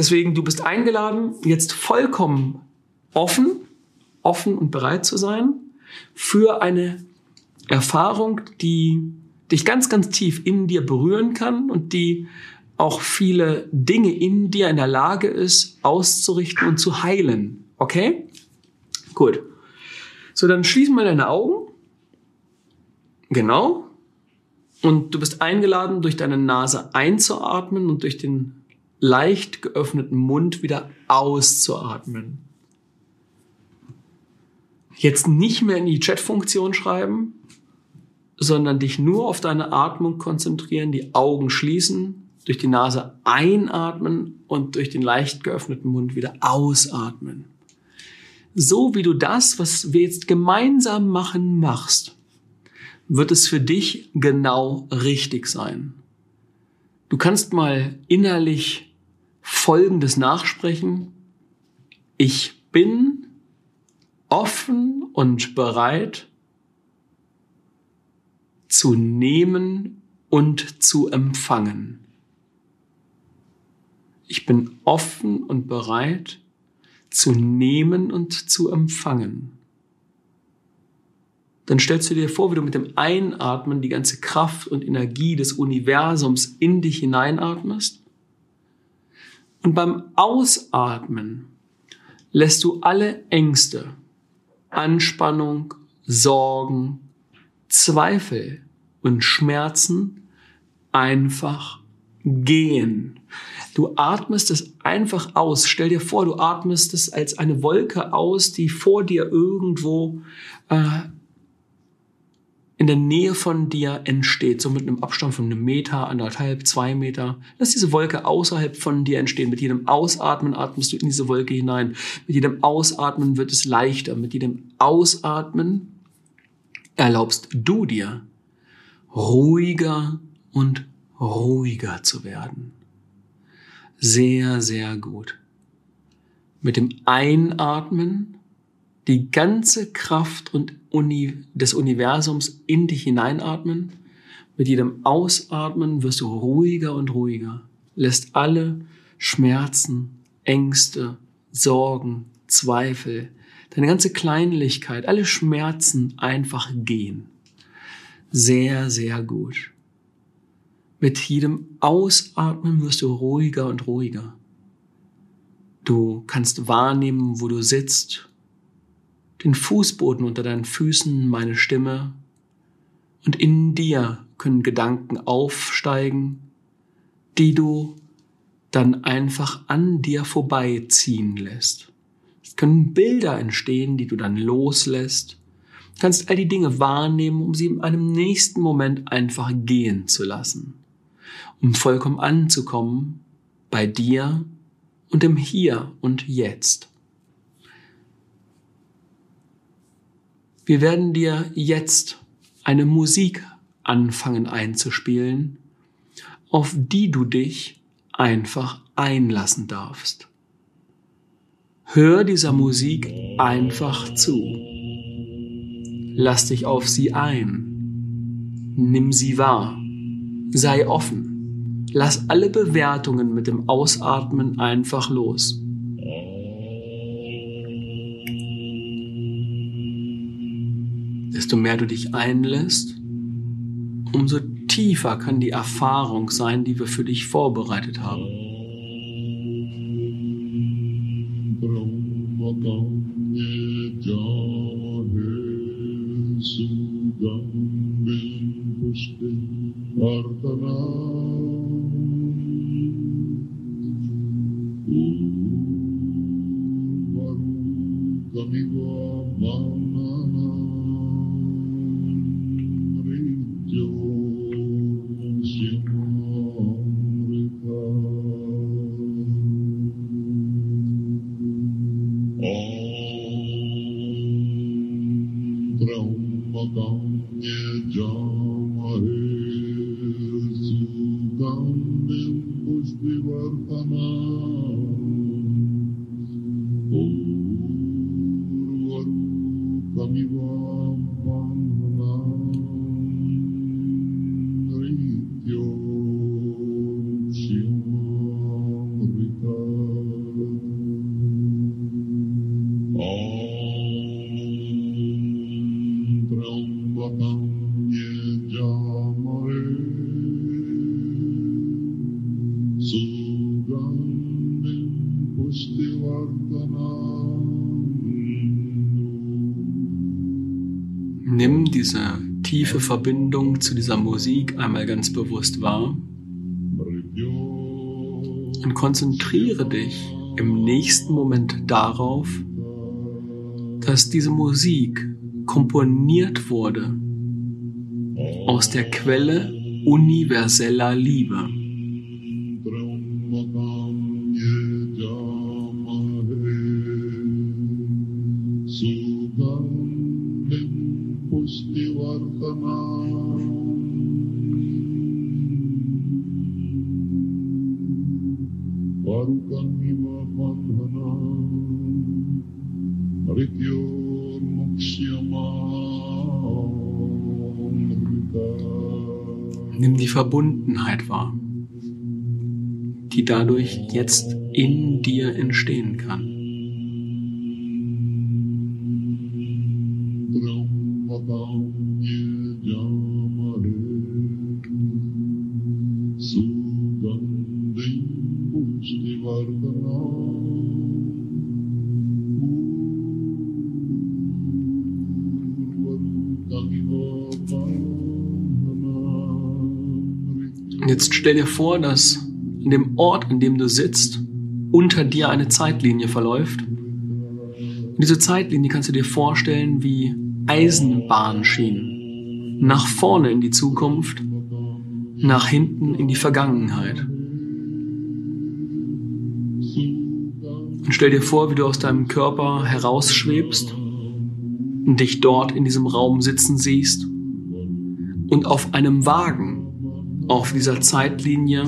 Deswegen, du bist eingeladen, jetzt vollkommen offen, offen und bereit zu sein für eine Erfahrung, die dich ganz, ganz tief in dir berühren kann und die auch viele Dinge in dir in der Lage ist, auszurichten und zu heilen. Okay? Gut. So, dann schließen wir deine Augen. Genau. Und du bist eingeladen, durch deine Nase einzuatmen und durch den leicht geöffneten Mund wieder auszuatmen. Jetzt nicht mehr in die Chat-Funktion schreiben, sondern dich nur auf deine Atmung konzentrieren, die Augen schließen, durch die Nase einatmen und durch den leicht geöffneten Mund wieder ausatmen. So wie du das, was wir jetzt gemeinsam machen, machst, wird es für dich genau richtig sein. Du kannst mal innerlich Folgendes nachsprechen. Ich bin offen und bereit zu nehmen und zu empfangen. Ich bin offen und bereit zu nehmen und zu empfangen. Dann stellst du dir vor, wie du mit dem Einatmen die ganze Kraft und Energie des Universums in dich hineinatmest. Und beim Ausatmen lässt du alle Ängste, Anspannung, Sorgen, Zweifel und Schmerzen einfach gehen. Du atmest es einfach aus. Stell dir vor, du atmest es als eine Wolke aus, die vor dir irgendwo äh, in der Nähe von dir entsteht, so mit einem Abstand von einem Meter, anderthalb, zwei Meter. Lass diese Wolke außerhalb von dir entstehen. Mit jedem Ausatmen atmest du in diese Wolke hinein. Mit jedem Ausatmen wird es leichter. Mit jedem Ausatmen erlaubst du dir, ruhiger und ruhiger zu werden. Sehr, sehr gut. Mit dem Einatmen die ganze Kraft und Uni des Universums in dich hineinatmen. Mit jedem Ausatmen wirst du ruhiger und ruhiger, lässt alle Schmerzen, Ängste, Sorgen, Zweifel, deine ganze Kleinlichkeit, alle Schmerzen einfach gehen. Sehr, sehr gut. Mit jedem Ausatmen wirst du ruhiger und ruhiger. Du kannst wahrnehmen, wo du sitzt, den Fußboden unter deinen Füßen, meine Stimme, und in dir können Gedanken aufsteigen, die du dann einfach an dir vorbeiziehen lässt. Es können Bilder entstehen, die du dann loslässt. Du kannst all die Dinge wahrnehmen, um sie in einem nächsten Moment einfach gehen zu lassen, um vollkommen anzukommen bei dir und im Hier und Jetzt. Wir werden dir jetzt eine Musik anfangen einzuspielen, auf die du dich einfach einlassen darfst. Hör dieser Musik einfach zu. Lass dich auf sie ein. Nimm sie wahr. Sei offen. Lass alle Bewertungen mit dem Ausatmen einfach los. Desto mehr du dich einlässt, umso tiefer kann die Erfahrung sein, die wir für dich vorbereitet haben. Então Deus te guarda mal. Nimm diese tiefe Verbindung zu dieser Musik einmal ganz bewusst wahr und konzentriere dich im nächsten Moment darauf, dass diese Musik komponiert wurde aus der Quelle universeller Liebe. Nimm die Verbundenheit wahr, die dadurch jetzt in dir entstehen kann. Stell dir vor, dass in dem Ort, an dem du sitzt, unter dir eine Zeitlinie verläuft. Und diese Zeitlinie kannst du dir vorstellen wie Eisenbahnschienen. Nach vorne in die Zukunft, nach hinten in die Vergangenheit. Und stell dir vor, wie du aus deinem Körper herausschwebst und dich dort in diesem Raum sitzen siehst und auf einem Wagen auf dieser Zeitlinie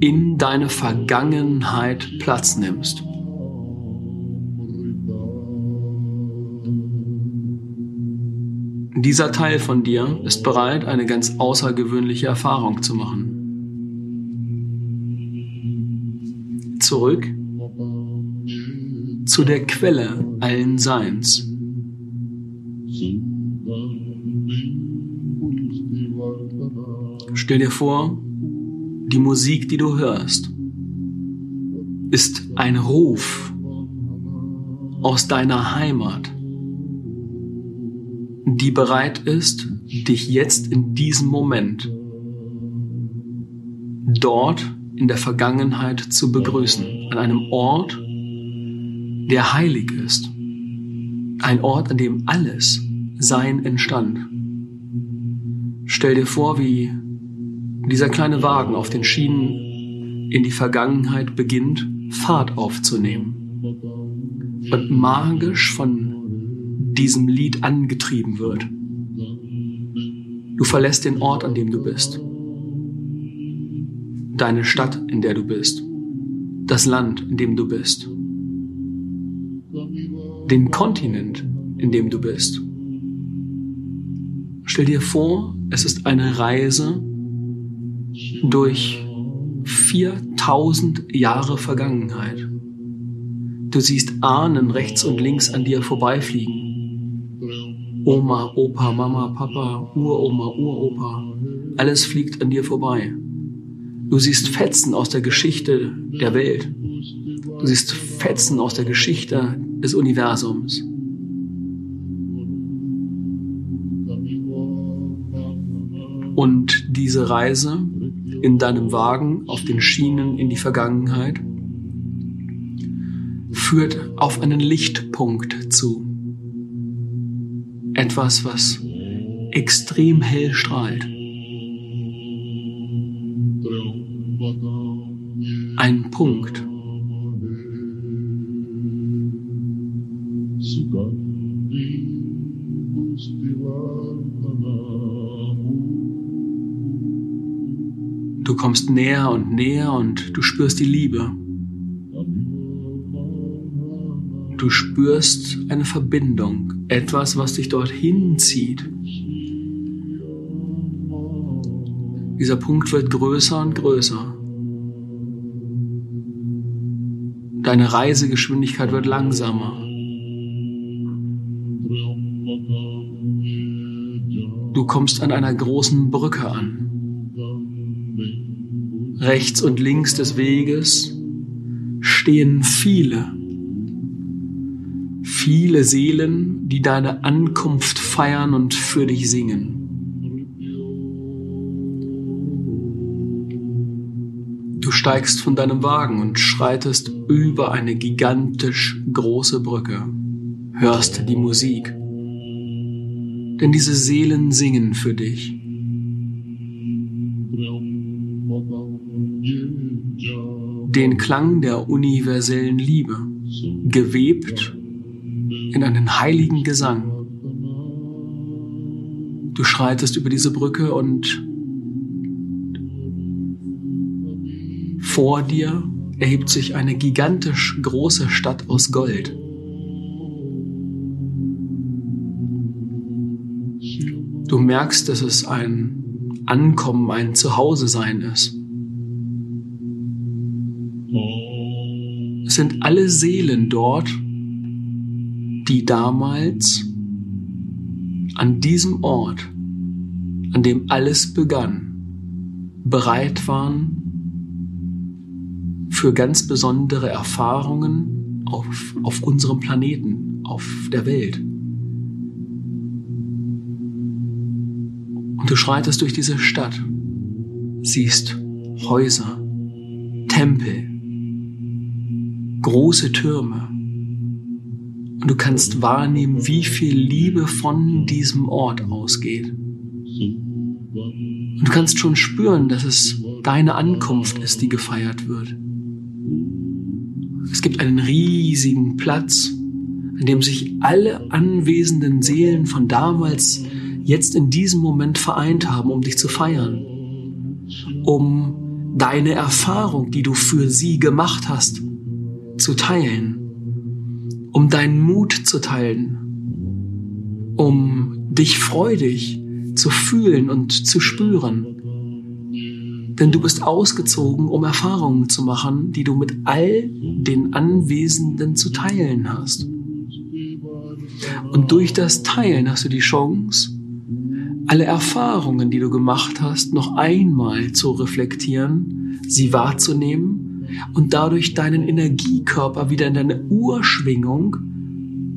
in deine Vergangenheit Platz nimmst. Dieser Teil von dir ist bereit, eine ganz außergewöhnliche Erfahrung zu machen. Zurück zu der Quelle allen Seins. Stell dir vor, die Musik, die du hörst, ist ein Ruf aus deiner Heimat, die bereit ist, dich jetzt in diesem Moment dort in der Vergangenheit zu begrüßen, an einem Ort, der heilig ist, ein Ort, an dem alles Sein entstand. Stell dir vor, wie dieser kleine Wagen auf den Schienen in die Vergangenheit beginnt, Fahrt aufzunehmen und magisch von diesem Lied angetrieben wird. Du verlässt den Ort, an dem du bist, deine Stadt, in der du bist, das Land, in dem du bist, den Kontinent, in dem du bist. Stell dir vor, es ist eine Reise durch 4000 Jahre Vergangenheit. Du siehst Ahnen rechts und links an dir vorbeifliegen. Oma, Opa, Mama, Papa, Uroma, Uropa, alles fliegt an dir vorbei. Du siehst Fetzen aus der Geschichte der Welt. Du siehst Fetzen aus der Geschichte des Universums. Und diese Reise in deinem Wagen auf den Schienen in die Vergangenheit führt auf einen Lichtpunkt zu. Etwas, was extrem hell strahlt. Ein Punkt. Kommst näher und näher und du spürst die Liebe. Du spürst eine Verbindung, etwas, was dich dorthin zieht. Dieser Punkt wird größer und größer. Deine Reisegeschwindigkeit wird langsamer. Du kommst an einer großen Brücke an. Rechts und links des Weges stehen viele, viele Seelen, die deine Ankunft feiern und für dich singen. Du steigst von deinem Wagen und schreitest über eine gigantisch große Brücke, hörst die Musik, denn diese Seelen singen für dich. Den Klang der universellen Liebe, gewebt in einen heiligen Gesang. Du schreitest über diese Brücke und vor dir erhebt sich eine gigantisch große Stadt aus Gold. Du merkst, dass es ein Ankommen, ein Zuhause sein ist. Sind alle Seelen dort, die damals an diesem Ort, an dem alles begann, bereit waren für ganz besondere Erfahrungen auf, auf unserem Planeten, auf der Welt. Und du schreitest durch diese Stadt, siehst Häuser, Tempel, große Türme, und du kannst wahrnehmen, wie viel Liebe von diesem Ort ausgeht. Und du kannst schon spüren, dass es deine Ankunft ist, die gefeiert wird. Es gibt einen riesigen Platz, an dem sich alle anwesenden Seelen von damals jetzt in diesem Moment vereint haben, um dich zu feiern, um deine Erfahrung, die du für sie gemacht hast, zu teilen um deinen Mut zu teilen, um dich freudig zu fühlen und zu spüren. Denn du bist ausgezogen, um Erfahrungen zu machen, die du mit all den Anwesenden zu teilen hast. Und durch das Teilen hast du die Chance, alle Erfahrungen, die du gemacht hast, noch einmal zu reflektieren, sie wahrzunehmen und dadurch deinen Energiekörper wieder in deine Urschwingung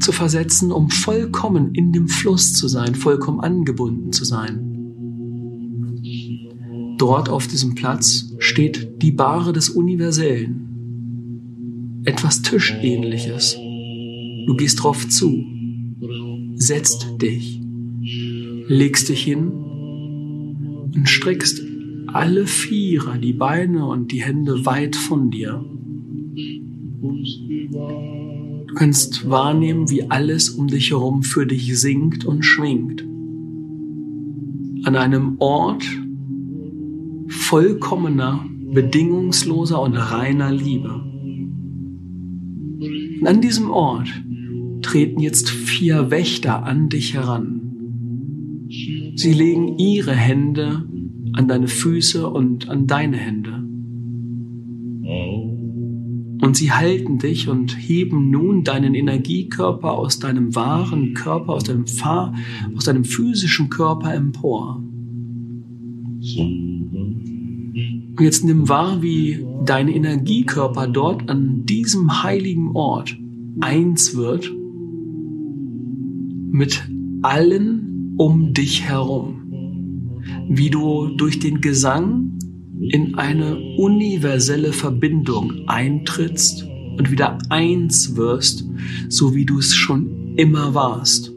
zu versetzen, um vollkommen in dem Fluss zu sein, vollkommen angebunden zu sein. Dort auf diesem Platz steht die Bahre des Universellen. Etwas Tischähnliches. Du gehst drauf zu, setzt dich, legst dich hin und streckst alle Vierer, die Beine und die Hände weit von dir. Du kannst wahrnehmen, wie alles um dich herum für dich singt und schwingt. An einem Ort vollkommener, bedingungsloser und reiner Liebe. Und an diesem Ort treten jetzt vier Wächter an dich heran. Sie legen ihre Hände an deine Füße und an deine Hände. Und sie halten dich und heben nun deinen Energiekörper aus deinem wahren Körper, aus deinem, Fahr aus deinem physischen Körper empor. Und jetzt nimm wahr, wie dein Energiekörper dort an diesem heiligen Ort eins wird mit allen um dich herum wie du durch den Gesang in eine universelle Verbindung eintrittst und wieder eins wirst, so wie du es schon immer warst.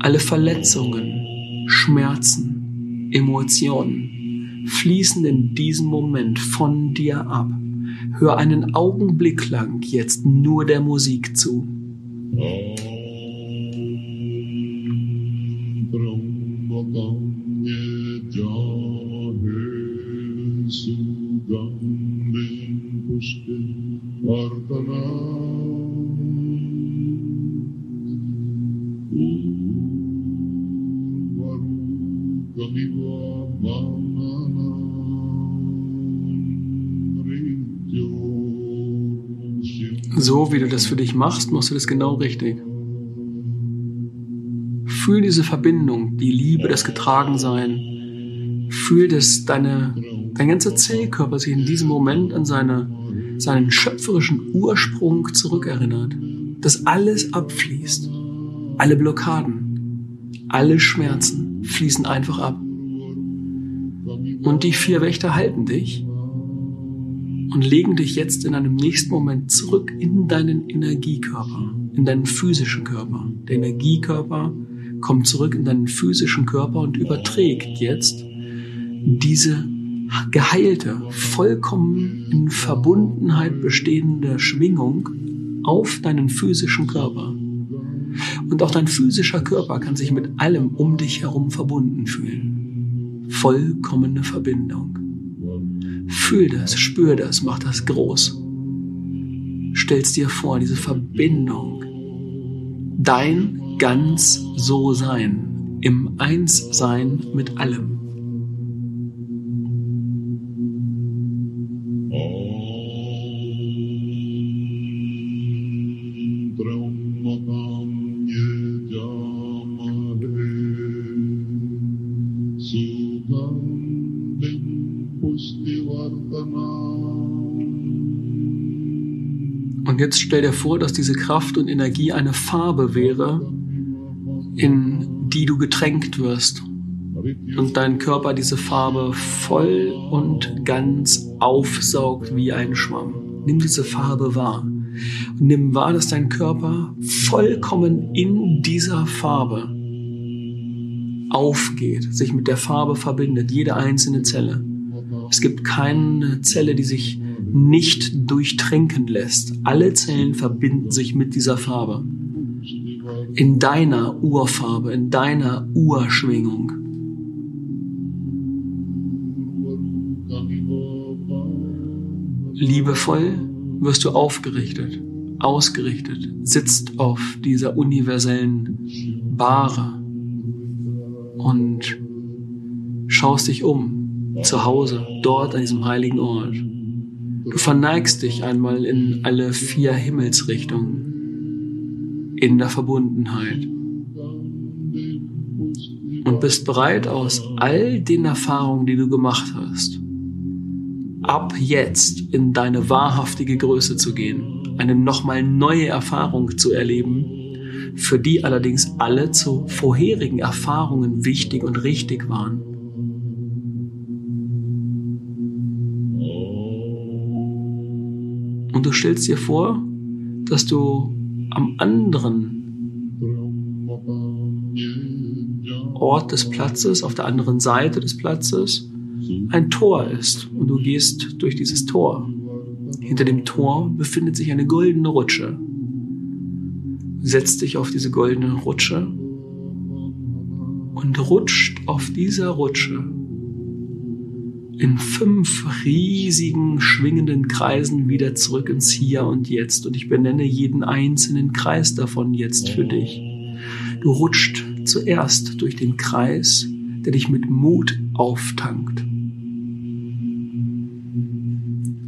Alle Verletzungen, Schmerzen, Emotionen fließen in diesem Moment von dir ab. Hör einen Augenblick lang jetzt nur der Musik zu. So wie du das für dich machst, machst du das genau richtig. Fühl diese Verbindung, die Liebe, das Getragensein. Fühl, dass deine, dein ganzer Zellkörper sich in diesem Moment an seine, seinen schöpferischen Ursprung zurückerinnert. dass alles abfließt. Alle Blockaden, alle Schmerzen fließen einfach ab. Und die vier Wächter halten dich und legen dich jetzt in einem nächsten Moment zurück in deinen Energiekörper, in deinen physischen Körper. Der Energiekörper kommt zurück in deinen physischen Körper und überträgt jetzt diese geheilte, vollkommen in Verbundenheit bestehende Schwingung auf deinen physischen Körper. Und auch dein physischer Körper kann sich mit allem um dich herum verbunden fühlen. Vollkommene Verbindung. Fühl das, spür das, mach das groß. Stellst dir vor, diese Verbindung. Dein ganz so sein, im Einssein mit allem. Stell dir vor, dass diese Kraft und Energie eine Farbe wäre, in die du getränkt wirst. Und dein Körper diese Farbe voll und ganz aufsaugt wie ein Schwamm. Nimm diese Farbe wahr. Und nimm wahr, dass dein Körper vollkommen in dieser Farbe aufgeht, sich mit der Farbe verbindet, jede einzelne Zelle. Es gibt keine Zelle, die sich nicht durchtränken lässt. Alle Zellen verbinden sich mit dieser Farbe. In deiner Urfarbe, in deiner Urschwingung. Liebevoll wirst du aufgerichtet, ausgerichtet, sitzt auf dieser universellen Bahre und schaust dich um, zu Hause, dort an diesem heiligen Ort. Du verneigst dich einmal in alle vier Himmelsrichtungen in der Verbundenheit und bist bereit, aus all den Erfahrungen, die du gemacht hast, ab jetzt in deine wahrhaftige Größe zu gehen, eine nochmal neue Erfahrung zu erleben, für die allerdings alle zu vorherigen Erfahrungen wichtig und richtig waren. Und du stellst dir vor, dass du am anderen Ort des Platzes, auf der anderen Seite des Platzes, ein Tor ist. Und du gehst durch dieses Tor. Hinter dem Tor befindet sich eine goldene Rutsche. Setz dich auf diese goldene Rutsche und rutscht auf dieser Rutsche in fünf riesigen schwingenden Kreisen wieder zurück ins Hier und Jetzt. Und ich benenne jeden einzelnen Kreis davon jetzt für dich. Du rutscht zuerst durch den Kreis, der dich mit Mut auftankt.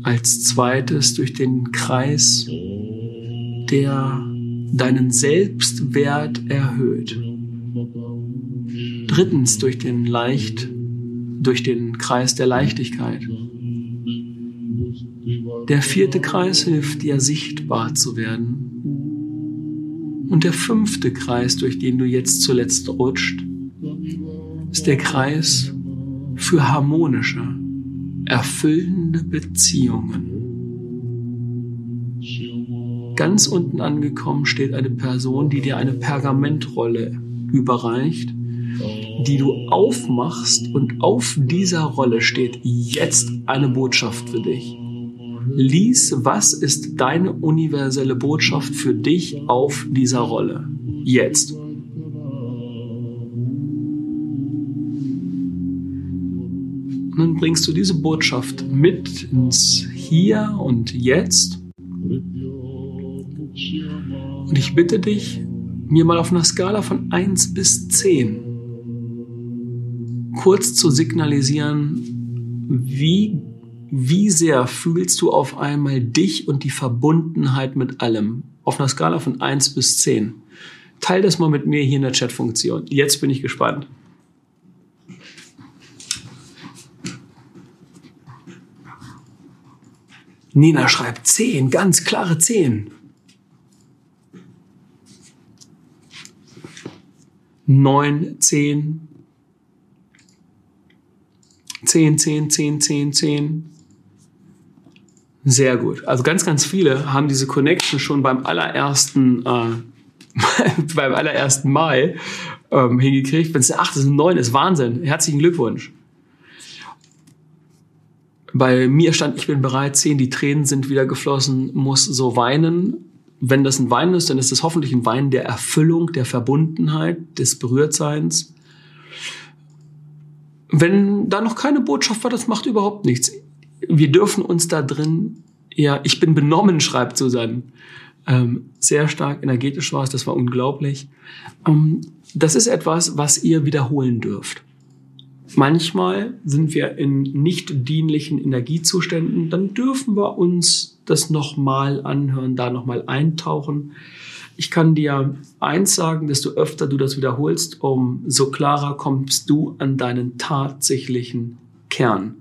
Als zweites durch den Kreis, der deinen Selbstwert erhöht. Drittens durch den leicht durch den Kreis der Leichtigkeit. Der vierte Kreis hilft dir sichtbar zu werden. Und der fünfte Kreis, durch den du jetzt zuletzt rutscht, ist der Kreis für harmonische, erfüllende Beziehungen. Ganz unten angekommen steht eine Person, die dir eine Pergamentrolle überreicht die du aufmachst und auf dieser Rolle steht jetzt eine Botschaft für dich. Lies, was ist deine universelle Botschaft für dich auf dieser Rolle? Jetzt. Und dann bringst du diese Botschaft mit ins Hier und Jetzt. Und ich bitte dich, mir mal auf einer Skala von 1 bis 10 kurz zu signalisieren, wie, wie sehr fühlst du auf einmal dich und die Verbundenheit mit allem auf einer Skala von 1 bis 10. Teil das mal mit mir hier in der Chatfunktion. Jetzt bin ich gespannt. Nina schreibt 10, ganz klare 10. 9, 10, zehn, zehn, zehn, zehn, zehn. Sehr gut. Also ganz, ganz viele haben diese Connection schon beim allerersten, äh, beim allerersten Mal ähm, hingekriegt. Wenn es eine 8 ist, eine 9 ist, Wahnsinn. Herzlichen Glückwunsch. Bei mir stand, ich bin bereit, 10, die Tränen sind wieder geflossen, muss so weinen. Wenn das ein Wein ist, dann ist es hoffentlich ein Wein der Erfüllung, der Verbundenheit, des Berührtseins. Wenn da noch keine Botschaft war, das macht überhaupt nichts. Wir dürfen uns da drin, ja, ich bin benommen, schreibt Susanne. Ähm, sehr stark energetisch war es, das war unglaublich. Ähm, das ist etwas, was ihr wiederholen dürft. Manchmal sind wir in nicht dienlichen Energiezuständen, dann dürfen wir uns das nochmal anhören, da nochmal eintauchen. Ich kann dir eins sagen, desto öfter du das wiederholst, umso klarer kommst du an deinen tatsächlichen Kern.